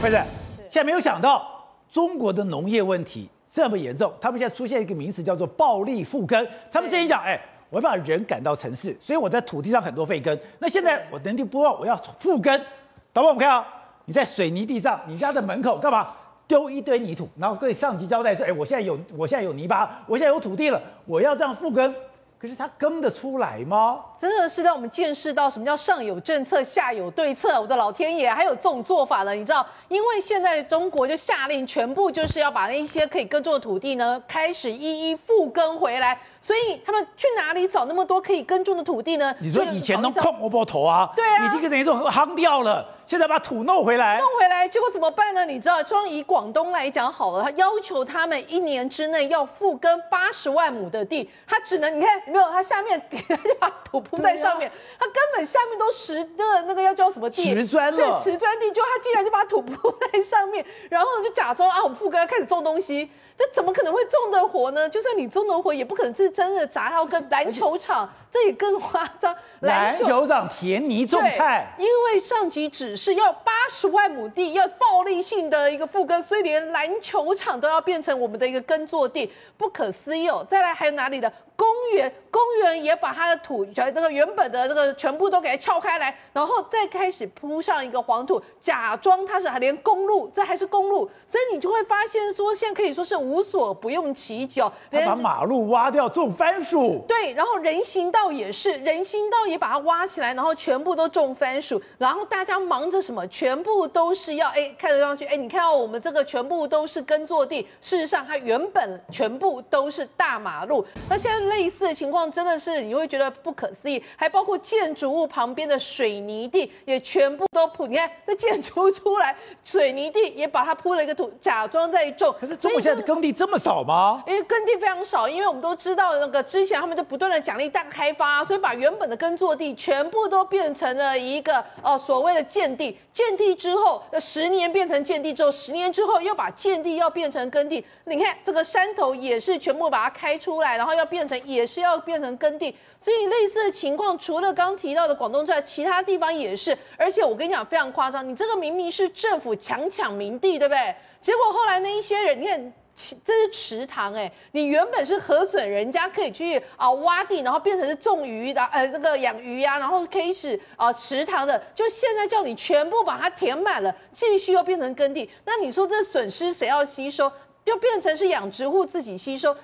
不是，现在没有想到中国的农业问题这么严重，他们现在出现一个名词叫做暴力复耕。他们之前讲，哎，我要把人赶到城市，所以我在土地上很多废耕。那现在我能力不够，我要复耕。导播，我们看啊，你在水泥地上，你家的门口干嘛？丢一堆泥土，然后对上级交代说，哎，我现在有，我现在有泥巴，我现在有土地了，我要这样复耕。可是他耕得出来吗？真的是让我们见识到什么叫上有政策，下有对策。我的老天爷，还有这种做法呢？你知道，因为现在中国就下令全部就是要把那些可以耕种的土地呢，开始一一复耕回来。所以他们去哪里找那么多可以耕种的土地呢？你说以前都空窝窝头啊，对啊，已经等于说夯掉了。现在把土弄回来，弄回来，结果怎么办呢？你知道，说以广东来讲好了，他要求他们一年之内要复耕八十万亩的地，他只能你看没有？他下面给 他就把土铺在上面，他、啊、根本下面都实的那个要叫什么地？瓷砖了。对，瓷砖地，就他竟然就把土铺在上面，然后就假装啊，我们复耕开始种东西。这怎么可能会种得活呢？就算你种得活，也不可能是真的砸到个篮球场，这也更夸张。篮球场田泥种菜，因为上级指示要八十万亩地，要暴力性的一个复耕，所以连篮球场都要变成我们的一个耕作地，不可思议哦。再来还有哪里的？公园，公园也把它的土全，那个原本的那个全部都给它撬开来，然后再开始铺上一个黄土，假装它是还连公路，这还是公路，所以你就会发现说，现在可以说是无所不用其极。他把马路挖掉种番薯，对，然后人行道也是，人行道也把它挖起来，然后全部都种番薯，然后大家忙着什么？全部都是要哎，看得上去哎，你看到我们这个全部都是耕作地，事实上它原本全部都是大马路，那现在。类似的情况真的是你会觉得不可思议，还包括建筑物旁边的水泥地也全部都铺。你看这建筑出来，水泥地也把它铺了一个土，假装在种。可是中国现在的地这么少吗？因为耕地非常少，因为我们都知道那个之前他们就不断的奖励大开发，所以把原本的耕作地全部都变成了一个呃所谓的建地。建地之后，十年变成建地之后，十年之后又把建地要变成耕地。你看这个山头也是全部把它开出来，然后要变成。也是要变成耕地，所以类似的情况，除了刚提到的广东之外，其他地方也是。而且我跟你讲，非常夸张，你这个明明是政府强抢民地，对不对？结果后来那一些人，你看，这是池塘哎，你原本是核准人家可以去啊挖地，然后变成是种鱼的，呃，这个养鱼呀、然后开始啊池塘的，就现在叫你全部把它填满了，继续又变成耕地，那你说这损失谁要吸收？就变成是养殖户自己吸收。